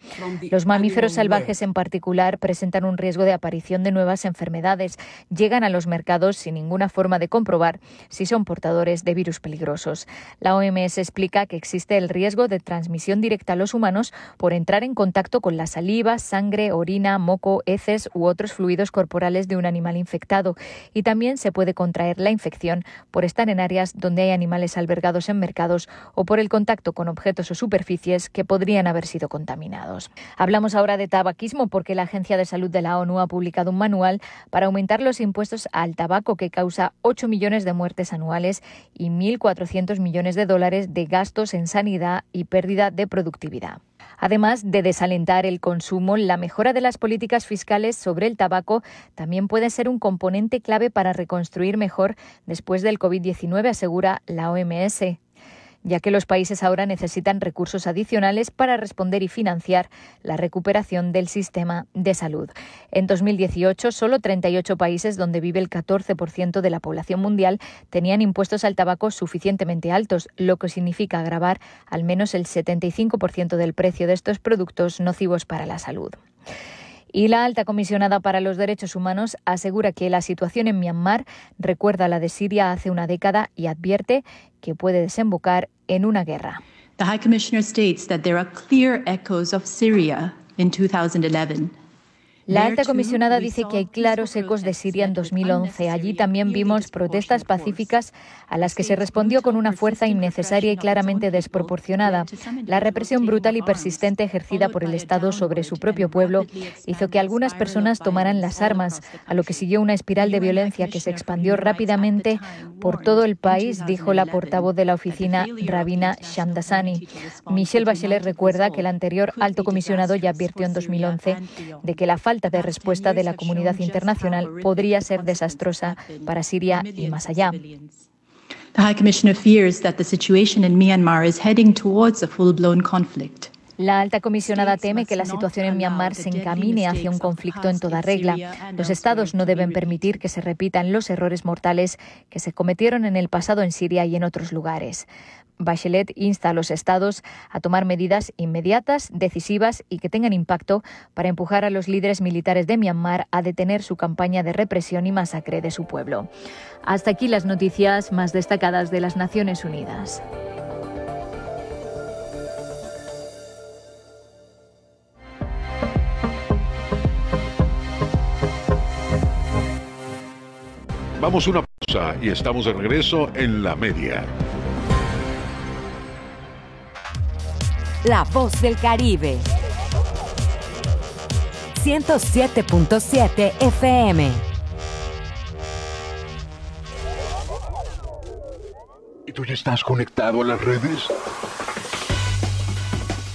Los mamíferos salvajes en particular presentan un riesgo de aparición de nuevas enfermedades. Llegan a los mercados sin ninguna forma de comprobar si son portadores de virus peligrosos. La OMS explica que existe el riesgo de transmisión directa a los humanos por entrar en contacto con la saliva, sangre, orina, moco, heces u otros fluidos corporales de un animal infectado y también se puede contraer la infección por estar en áreas donde hay animales albergados en mercados o por el contacto con objetos o superficies que podrían haber sido contaminados. Hablamos ahora de tabaquismo porque la Agencia de Salud de la ONU ha publicado un manual para aumentar los impuestos al tabaco que causa 8 millones de muertes anuales y 1.400 millones de dólares de gastos en sanidad y pérdida de productividad. Además de desalentar el consumo, la mejora de las políticas fiscales sobre el tabaco también puede ser un componente clave para reconstruir mejor después del COVID-19, asegura la OMS ya que los países ahora necesitan recursos adicionales para responder y financiar la recuperación del sistema de salud. En 2018, solo 38 países donde vive el 14% de la población mundial tenían impuestos al tabaco suficientemente altos, lo que significa agravar al menos el 75% del precio de estos productos nocivos para la salud. Y la alta comisionada para los derechos humanos asegura que la situación en Myanmar recuerda a la de Siria hace una década y advierte que puede desembocar en una guerra. The High Commissioner states that there are clear echoes of Syria in 2011. La alta comisionada dice que hay claros ecos de Siria en 2011. Allí también vimos protestas pacíficas a las que se respondió con una fuerza innecesaria y claramente desproporcionada. La represión brutal y persistente ejercida por el Estado sobre su propio pueblo hizo que algunas personas tomaran las armas, a lo que siguió una espiral de violencia que se expandió rápidamente por todo el país, dijo la portavoz de la oficina Rabina Shamdasani. Michelle Bachelet recuerda que el anterior alto comisionado ya advirtió en 2011 de que la falta falta de respuesta de la comunidad internacional podría ser desastrosa para Siria y más allá. The High Commissioner fears that the situation in Myanmar is heading towards a full-blown conflict. La alta comisionada teme que la situación en Myanmar se encamine hacia un conflicto en toda regla. Los estados no deben permitir que se repitan los errores mortales que se cometieron en el pasado en Siria y en otros lugares. Bachelet insta a los estados a tomar medidas inmediatas, decisivas y que tengan impacto para empujar a los líderes militares de Myanmar a detener su campaña de represión y masacre de su pueblo. Hasta aquí las noticias más destacadas de las Naciones Unidas. Vamos una pausa y estamos de regreso en la media. La voz del Caribe. 107.7 FM. ¿Y tú ya estás conectado a las redes?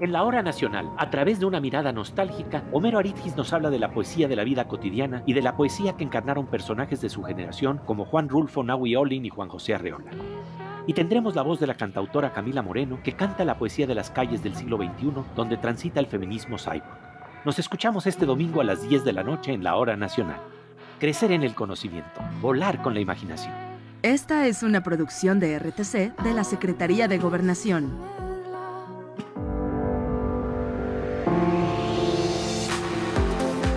En la hora nacional, a través de una mirada nostálgica, Homero Aridgis nos habla de la poesía de la vida cotidiana y de la poesía que encarnaron personajes de su generación como Juan Rulfo, Nahui Olin y Juan José Arreola. Y tendremos la voz de la cantautora Camila Moreno, que canta la poesía de las calles del siglo XXI, donde transita el feminismo cyborg. Nos escuchamos este domingo a las 10 de la noche en la hora nacional. Crecer en el conocimiento, volar con la imaginación. Esta es una producción de RTC de la Secretaría de Gobernación.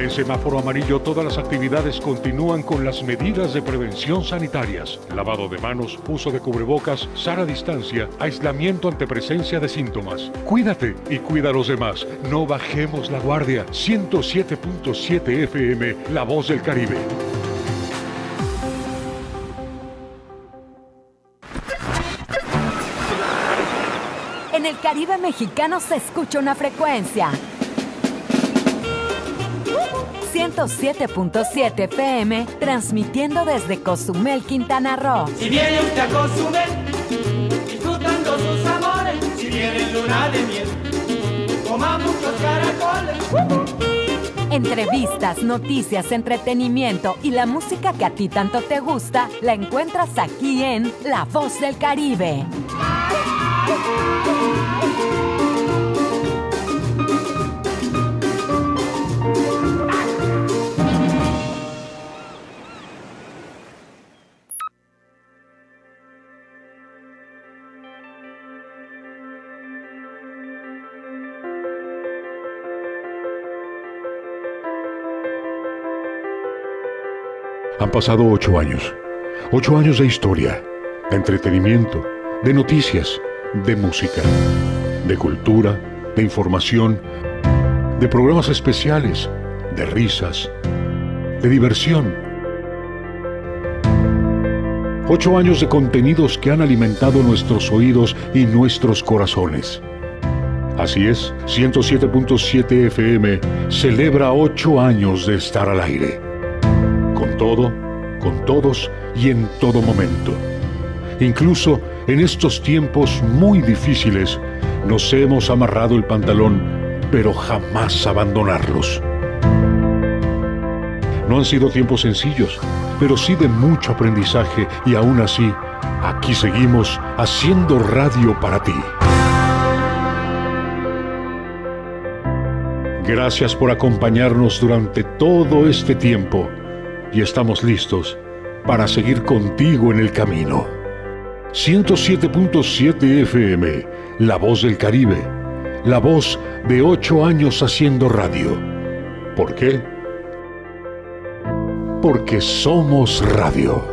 En semáforo amarillo todas las actividades continúan con las medidas de prevención sanitarias. Lavado de manos, uso de cubrebocas, sana distancia, aislamiento ante presencia de síntomas. Cuídate y cuida a los demás. No bajemos la guardia. 107.7 FM, La Voz del Caribe. Caribe mexicano se escucha una frecuencia. 107.7 FM, transmitiendo desde Cozumel, Quintana Roo. Si viene usted a Cozumel, disfrutando sus amores, si viene luna de miel, coma muchos caracoles. Entrevistas, noticias, entretenimiento y la música que a ti tanto te gusta, la encuentras aquí en La Voz del Caribe. Han pasado ocho años. Ocho años de historia, de entretenimiento, de noticias, de música, de cultura, de información, de programas especiales, de risas, de diversión. Ocho años de contenidos que han alimentado nuestros oídos y nuestros corazones. Así es, 107.7 FM celebra ocho años de estar al aire todo, con todos y en todo momento. Incluso en estos tiempos muy difíciles nos hemos amarrado el pantalón, pero jamás abandonarlos. No han sido tiempos sencillos, pero sí de mucho aprendizaje y aún así, aquí seguimos haciendo radio para ti. Gracias por acompañarnos durante todo este tiempo y estamos listos para seguir contigo en el camino. 107.7 FM, La Voz del Caribe, la voz de ocho años haciendo radio. ¿Por qué? Porque somos radio.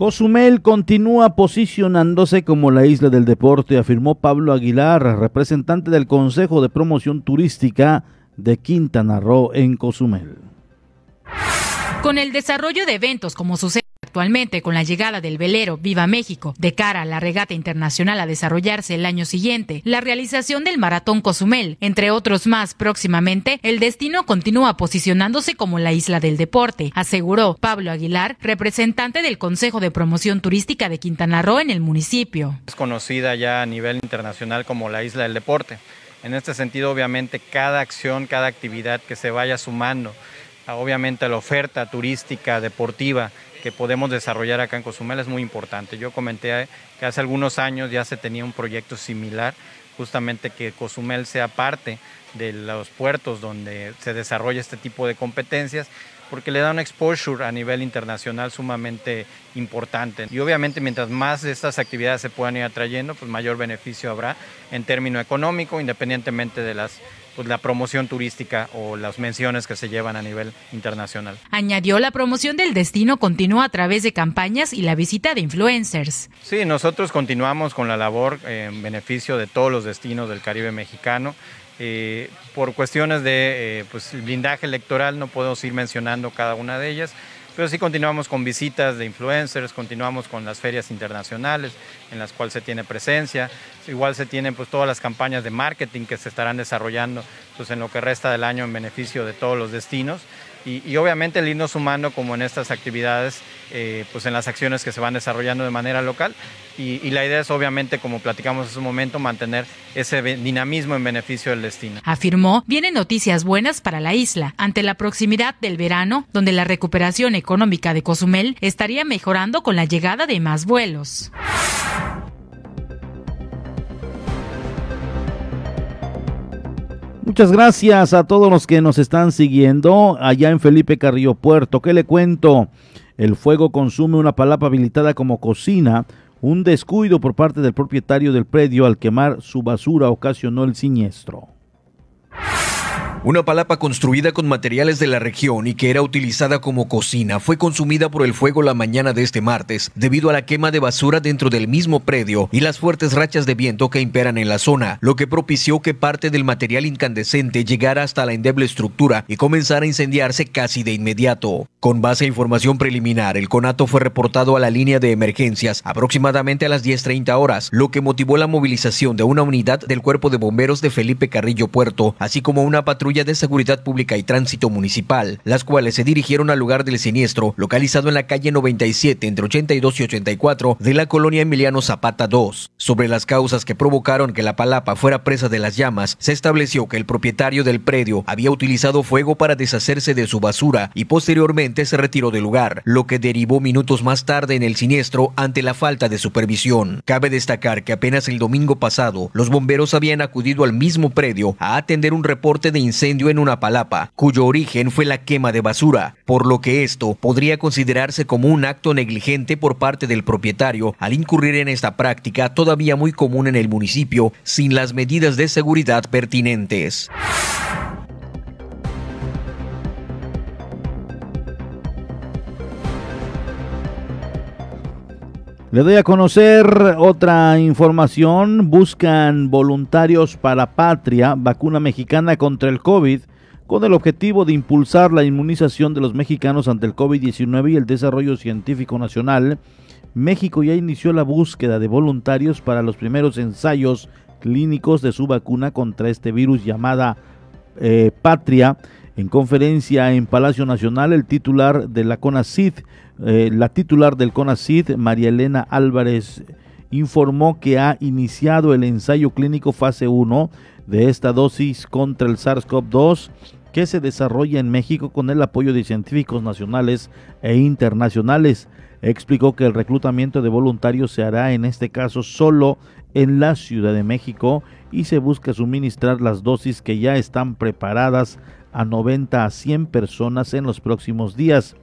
Cozumel continúa posicionándose como la isla del deporte, afirmó Pablo Aguilar, representante del Consejo de Promoción Turística de Quintana Roo en Cozumel. Con el desarrollo de eventos como sucede actualmente con la llegada del velero Viva México de cara a la regata internacional a desarrollarse el año siguiente, la realización del Maratón Cozumel, entre otros más próximamente, el destino continúa posicionándose como la isla del deporte, aseguró Pablo Aguilar, representante del Consejo de Promoción Turística de Quintana Roo en el municipio. Es conocida ya a nivel internacional como la isla del deporte. En este sentido, obviamente, cada acción, cada actividad que se vaya sumando, obviamente a la oferta turística, deportiva, que podemos desarrollar acá en Cozumel es muy importante. Yo comenté que hace algunos años ya se tenía un proyecto similar, justamente que Cozumel sea parte de los puertos donde se desarrolla este tipo de competencias, porque le da un exposure a nivel internacional sumamente importante. Y obviamente mientras más de estas actividades se puedan ir atrayendo, pues mayor beneficio habrá en término económico, independientemente de las pues, la promoción turística o las menciones que se llevan a nivel internacional. Añadió la promoción del destino continúa a través de campañas y la visita de influencers. Sí, nosotros continuamos con la labor en beneficio de todos los destinos del Caribe mexicano. Eh, por cuestiones de eh, pues, blindaje electoral no podemos ir mencionando cada una de ellas, pero sí continuamos con visitas de influencers, continuamos con las ferias internacionales en las cuales se tiene presencia, igual se tienen pues todas las campañas de marketing que se estarán desarrollando pues en lo que resta del año en beneficio de todos los destinos y, obviamente el irnos sumando como en estas actividades, eh, pues en las acciones que se van desarrollando de manera local. Y, y, la idea es obviamente, como platicamos en su momento, mantener ese dinamismo en beneficio del destino. Afirmó, vienen noticias buenas para la isla ante la proximidad del verano, donde la recuperación económica de Cozumel estaría mejorando con la llegada de más vuelos. Muchas gracias a todos los que nos están siguiendo allá en Felipe Carrillo Puerto. ¿Qué le cuento? El fuego consume una palapa habilitada como cocina. Un descuido por parte del propietario del predio al quemar su basura ocasionó el siniestro. Una palapa construida con materiales de la región y que era utilizada como cocina fue consumida por el fuego la mañana de este martes debido a la quema de basura dentro del mismo predio y las fuertes rachas de viento que imperan en la zona, lo que propició que parte del material incandescente llegara hasta la endeble estructura y comenzara a incendiarse casi de inmediato. Con base a información preliminar, el conato fue reportado a la línea de emergencias aproximadamente a las 10.30 horas, lo que motivó la movilización de una unidad del Cuerpo de Bomberos de Felipe Carrillo Puerto, así como una patrulla de Seguridad Pública y Tránsito Municipal, las cuales se dirigieron al lugar del siniestro, localizado en la calle 97 entre 82 y 84 de la colonia Emiliano Zapata 2. Sobre las causas que provocaron que la palapa fuera presa de las llamas, se estableció que el propietario del predio había utilizado fuego para deshacerse de su basura y posteriormente se retiró del lugar, lo que derivó minutos más tarde en el siniestro ante la falta de supervisión. Cabe destacar que apenas el domingo pasado, los bomberos habían acudido al mismo predio a atender un reporte de incendio incendio en una palapa, cuyo origen fue la quema de basura, por lo que esto podría considerarse como un acto negligente por parte del propietario al incurrir en esta práctica todavía muy común en el municipio sin las medidas de seguridad pertinentes. Le doy a conocer otra información. Buscan voluntarios para Patria, vacuna mexicana contra el COVID, con el objetivo de impulsar la inmunización de los mexicanos ante el COVID-19 y el desarrollo científico nacional. México ya inició la búsqueda de voluntarios para los primeros ensayos clínicos de su vacuna contra este virus llamada eh, Patria. En conferencia en Palacio Nacional, el titular de la CONACID, eh, la titular del CONACID, María Elena Álvarez, informó que ha iniciado el ensayo clínico fase 1 de esta dosis contra el SARS-CoV-2 que se desarrolla en México con el apoyo de científicos nacionales e internacionales. Explicó que el reclutamiento de voluntarios se hará en este caso solo en la Ciudad de México y se busca suministrar las dosis que ya están preparadas a 90 a 100 personas en los próximos días.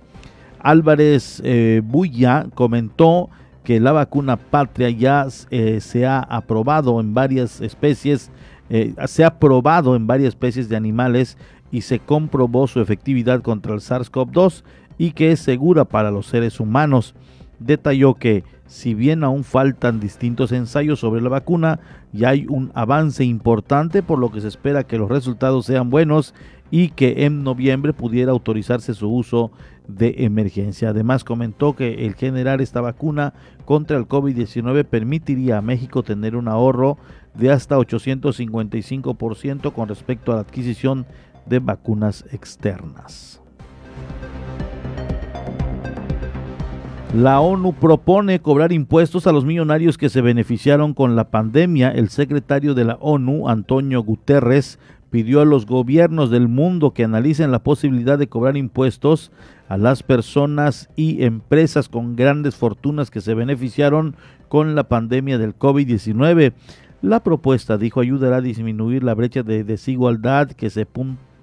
Álvarez eh, comentó que la vacuna Patria ya eh, se ha aprobado en varias especies, eh, se ha probado en varias especies de animales y se comprobó su efectividad contra el SARS-CoV-2 y que es segura para los seres humanos. Detalló que si bien aún faltan distintos ensayos sobre la vacuna, ya hay un avance importante por lo que se espera que los resultados sean buenos y que en noviembre pudiera autorizarse su uso de emergencia. Además comentó que el generar esta vacuna contra el COVID-19 permitiría a México tener un ahorro de hasta 855% con respecto a la adquisición de vacunas externas. La ONU propone cobrar impuestos a los millonarios que se beneficiaron con la pandemia. El secretario de la ONU, Antonio Guterres, pidió a los gobiernos del mundo que analicen la posibilidad de cobrar impuestos a las personas y empresas con grandes fortunas que se beneficiaron con la pandemia del COVID-19. La propuesta, dijo, ayudará a disminuir la brecha de desigualdad que se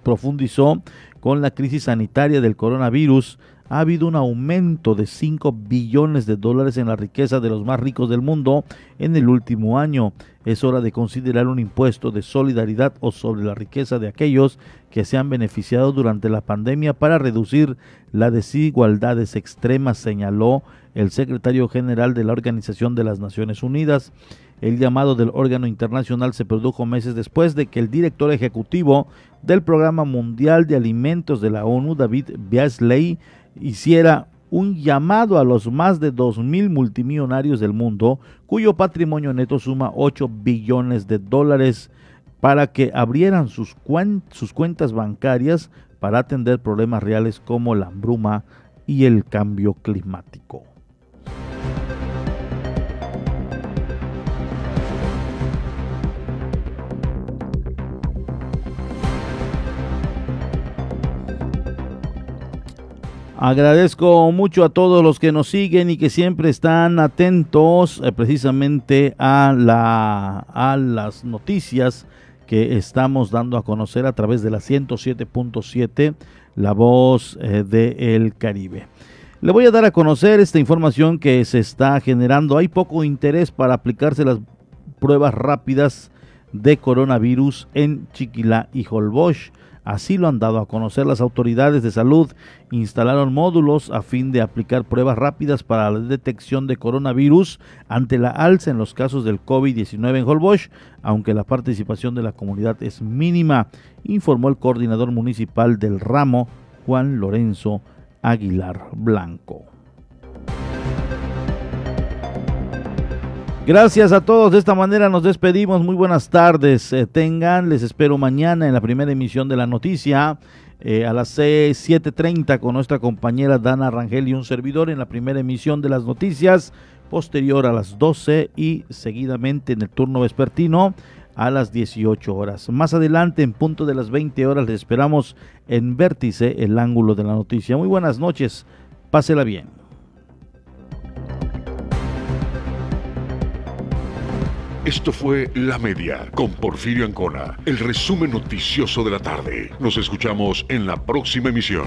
profundizó con la crisis sanitaria del coronavirus ha habido un aumento de 5 billones de dólares en la riqueza de los más ricos del mundo en el último año. Es hora de considerar un impuesto de solidaridad o sobre la riqueza de aquellos que se han beneficiado durante la pandemia para reducir las desigualdades extremas, señaló el secretario general de la Organización de las Naciones Unidas. El llamado del órgano internacional se produjo meses después de que el director ejecutivo del Programa Mundial de Alimentos de la ONU, David Beasley, hiciera un llamado a los más de 2.000 multimillonarios del mundo, cuyo patrimonio neto suma 8 billones de dólares, para que abrieran sus, cuentas bancarias para atender problemas reales como la hambruma y el cambio climático. Agradezco mucho a todos los que nos siguen y que siempre están atentos eh, precisamente a, la, las noticias que estamos dando a conocer a través de la 107.7, la voz eh, del Caribe. Le voy a dar a conocer esta información que se está generando. Hay poco interés para aplicarse las pruebas rápidas de coronavirus en Chiquilá y Holbox. Así lo han dado a conocer las autoridades de salud. Instalaron módulos a fin de aplicar pruebas rápidas para la detección de coronavirus ante la alza en los casos del COVID-19 en Holbox, aunque la participación de la comunidad es mínima, informó el coordinador municipal del ramo, Juan Lorenzo Aguilar Blanco. Gracias a todos. De esta manera nos despedimos. Muy buenas tardes. Eh, tengan, les espero mañana en la primera emisión de la noticia. Eh, a las 7.30 con nuestra compañera Dana Rangel y un servidor en la primera emisión de las noticias. Posterior a las 12 y seguidamente en el turno vespertino a las 18 horas. Más adelante, en punto de las 20 horas, les esperamos en Vértice, el ángulo de la noticia. Muy buenas noches. Pásela bien. Esto fue La Media con Porfirio Ancona, el resumen noticioso de la tarde. Nos escuchamos en la próxima emisión.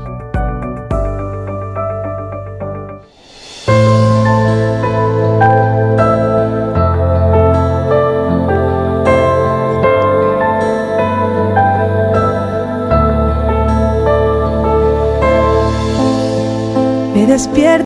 Me despierto.